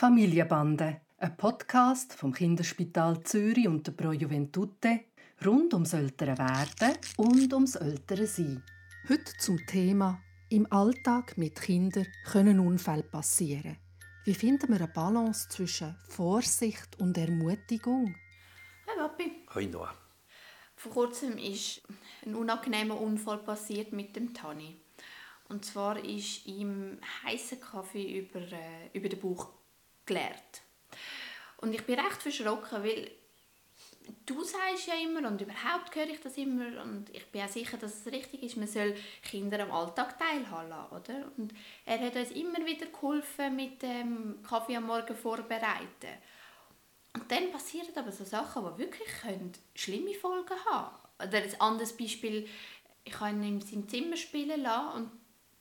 Familienbande, ein Podcast vom Kinderspital Zürich und der Pro Juventute rund ums ältere Werden und ums ältere Sein. Heute zum Thema Im Alltag mit Kindern können Unfälle passieren. Wie finden wir eine Balance zwischen Vorsicht und Ermutigung? Hi Papi. Hi Noah. Vor kurzem ist ein unangenehmer Unfall passiert mit dem Tani. Und zwar ist ihm heißer Kaffee über, äh, über den Bauch geleert. Und ich bin recht verschrocken, weil du sagst ja immer und überhaupt höre ich das immer und ich bin auch sicher, dass es richtig ist, man soll Kinder am Alltag teilhaben lassen, oder? Und er hat uns immer wieder geholfen mit dem Kaffee am Morgen vorbereiten. Und dann passieren aber so Sachen, die wirklich können schlimme Folgen haben Oder ein anderes Beispiel, ich habe ihn in seinem Zimmer spielen lassen und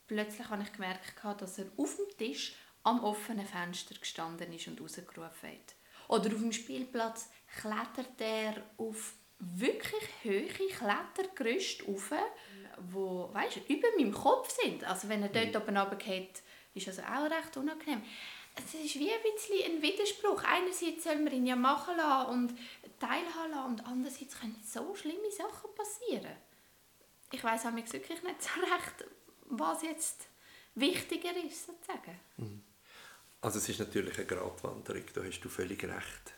plötzlich habe ich gemerkt, dass er auf dem Tisch am offenen Fenster gestanden ist und rausgerufen hat. Oder auf dem Spielplatz klettert er auf wirklich hohe Klettergerüste rauf, wo weißt, über meinem Kopf sind. Also wenn er dort oben runtergeht, ist das auch recht unangenehm. Es ist wie ein bisschen ein Widerspruch. Einerseits soll man ihn ja machen lassen und teilhaben lassen und andererseits können so schlimme Sachen passieren. Ich weiß wirklich nicht so recht, was jetzt wichtiger ist, sozusagen. Mhm. Also es ist natürlich eine Gratwanderung, da hast du völlig recht.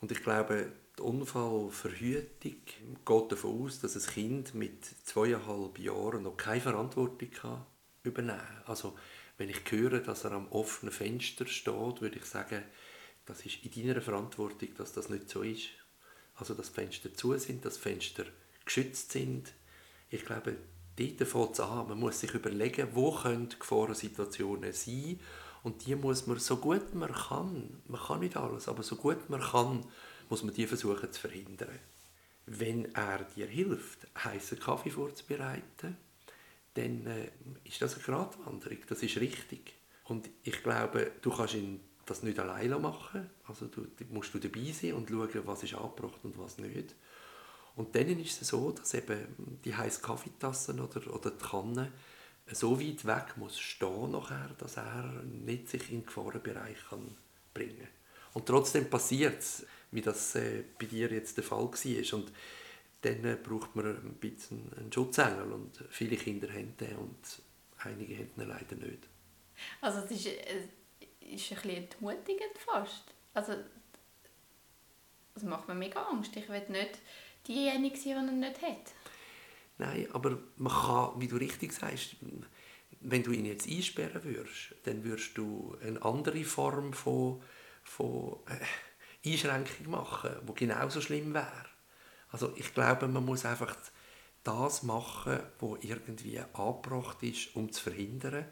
Und ich glaube, die Unfallverhütung geht davon aus, dass ein Kind mit zweieinhalb Jahren noch keine Verantwortung kann übernehmen kann. Also wenn ich höre, dass er am offenen Fenster steht, würde ich sagen, das ist in deiner Verantwortung, dass das nicht so ist. Also dass Fenster zu sind, dass Fenster geschützt sind. Ich glaube, dort fängt es an. Man muss sich überlegen, wo können Gefahrensituationen sein und die muss man so gut man kann, man kann nicht alles, aber so gut man kann, muss man die versuchen zu verhindern. Wenn er dir hilft, heißen Kaffee vorzubereiten, dann äh, ist das eine Gratwanderung, das ist richtig. Und ich glaube, du kannst ihn das nicht alleine machen, also du, musst du dabei sein und schauen, was ist angebracht und was nicht. Und dann ist es so, dass eben die heißen Kaffeetassen oder, oder die Kanne so weit weg muss stehen nachher, dass er nicht sich in den Gefahrenbereich kann bringen kann. Und trotzdem passiert es, wie das äh, bei dir jetzt der Fall war. Und dann äh, braucht man ein bisschen einen Schutzengel und viele Kinder haben den und einige haben den leider nicht. Also es ist, äh, ist ein bisschen entmutigend fast. Also das macht mir mega Angst. Ich will nicht diejenige sein, die er nicht hat. Nein, aber man kann, wie du richtig sagst, wenn du ihn jetzt einsperren würdest, dann würdest du eine andere Form von, von äh, Einschränkung machen, die genauso schlimm wäre. Also ich glaube, man muss einfach das machen, was irgendwie angebracht ist, um zu verhindern.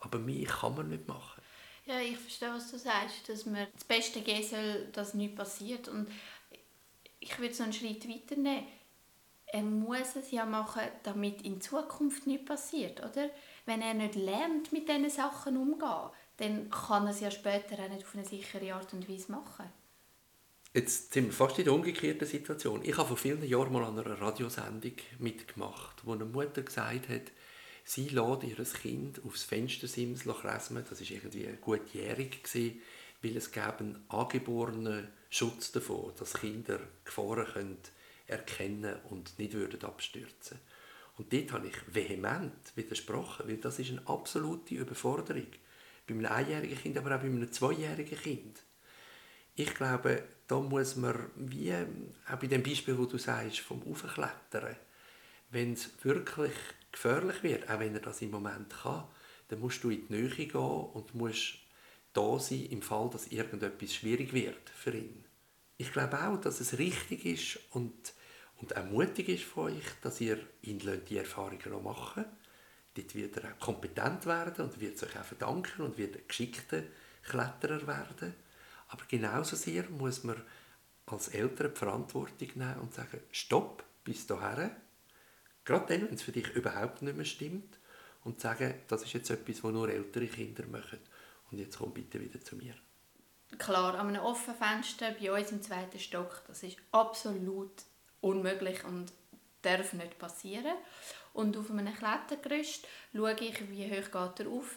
Aber mehr kann man nicht machen. Ja, ich verstehe, was du sagst, dass man das Beste geben soll, dass nichts passiert. Und ich würde so einen Schritt weiternehmen er muss es ja machen, damit in Zukunft nichts passiert, oder? Wenn er nicht lernt, mit diesen Sachen umzugehen, dann kann er es ja später auch nicht auf eine sichere Art und Weise machen. Jetzt sind wir fast in der umgekehrten Situation. Ich habe vor vielen Jahren mal an einer Radiosendung mitgemacht, wo eine Mutter gesagt hat, sie lässt ihr Kind aufs Fenstersims kräsmen. Das war irgendwie gutjährig, weil es einen angeborenen Schutz davon, dass Kinder Gefahren können erkennen und nicht würden abstürzen Und dort habe ich vehement widersprochen, weil das ist eine absolute Überforderung. Bei einem einjährigen Kind, aber auch bei einem zweijährigen Kind. Ich glaube, da muss man, wie auch bei dem Beispiel, wo du sagst, vom Aufklettern, wenn es wirklich gefährlich wird, auch wenn er das im Moment kann, dann musst du in die Nähe gehen und musst da sein im Fall, dass irgendetwas schwierig wird für ihn ich glaube auch, dass es richtig ist und, und auch mutig ist von euch, dass ihr ihn die Erfahrungen machen Dort wird er auch kompetent werden und wird sich auch verdanken und wird ein geschickter Kletterer werden. Aber genauso sehr muss man als Eltern die Verantwortung nehmen und sagen, stopp, bis dahin. Gerade dann, wenn es für dich überhaupt nicht mehr stimmt. Und sagen, das ist jetzt etwas, was nur ältere Kinder machen. Und jetzt komm bitte wieder zu mir klar, an einem offenen Fenster bei uns im zweiten Stock, das ist absolut unmöglich und darf nicht passieren. Und auf einem Klettergerüst schaue ich, wie hoch geht er rauf,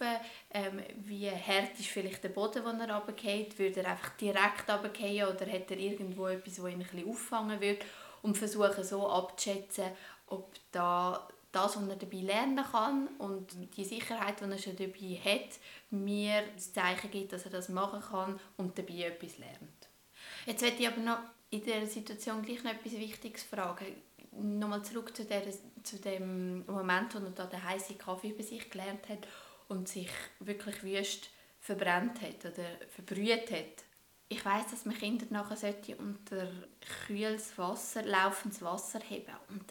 ähm, wie hart ist vielleicht der Boden, den er runterfällt, würde er einfach direkt runterfallen oder hat er irgendwo etwas, das ihn ein bisschen auffangen würde und versuche so abzuschätzen, ob da das, was er dabei lernen kann und die Sicherheit, die er schon dabei hat, mir das Zeichen gibt, dass er das machen kann und dabei etwas lernt. Jetzt möchte ich aber noch in dieser Situation gleich noch etwas Wichtiges fragen. Nochmal zurück zu, der, zu dem Moment, wo er da den heißen Kaffee bei sich gelernt hat und sich wirklich wüst verbrennt hat oder verbrüht hat. Ich weiß, dass man Kinder nachher unter kühles Wasser, laufendes Wasser heben und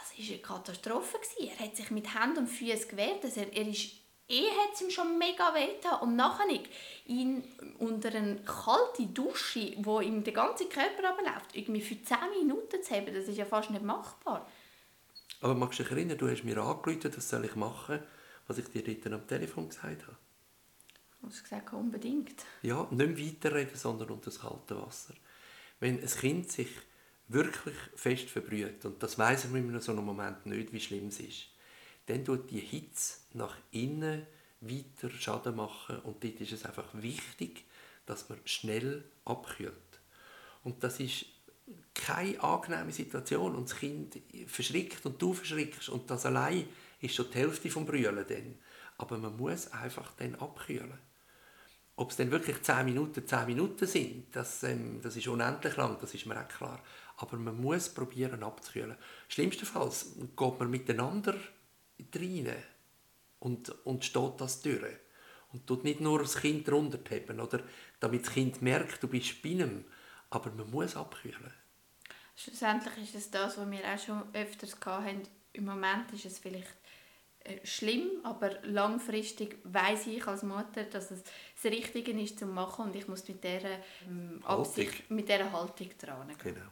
das war eine Katastrophe. Er hat sich mit Händen und Füßen gewehrt. Also er, er ist eh hat es ihm schon mega weh und nachher ihn unter eine kalte Dusche, wo ihm der ganze Körper abläuft, irgendwie für 10 Minuten zu haben, das ist ja fast nicht machbar. Aber magst du dich erinnern, du hast mir angerufen, was soll ich machen, was ich dir dort am Telefon gesagt habe? Du hast gesagt, unbedingt. Ja, nicht weiterreden, sondern unter das kalte Wasser. Wenn ein Kind sich wirklich fest verbrüht, und das weiß man in so einem Moment nicht, wie schlimm es ist, dann tut die Hitze nach innen weiter Schaden machen und dort ist es einfach wichtig, dass man schnell abkühlt. Und das ist keine angenehme Situation und das Kind verschrickt und du verschrickst und das allein ist schon die Hälfte vom Brüllen dann. Aber man muss einfach dann abkühlen. Ob es dann wirklich 10 Minuten 10 Minuten sind, das, ähm, das ist unendlich lang, das ist mir auch klar. Aber man muss probieren abzukühlen. Schlimmstenfalls geht man miteinander rein und, und steht das durch. Und tut nicht nur das Kind runterheben, oder damit das Kind merkt, du bist bei ihm, aber man muss abkühlen. Schlussendlich ist es das, was wir auch schon öfters hatten. Im Moment ist es vielleicht schlimm, aber langfristig weiß ich als Mutter, dass es das Richtige ist zu machen und ich muss mit dieser ähm, Absicht, Haltung. mit dieser Haltung dran. Genau.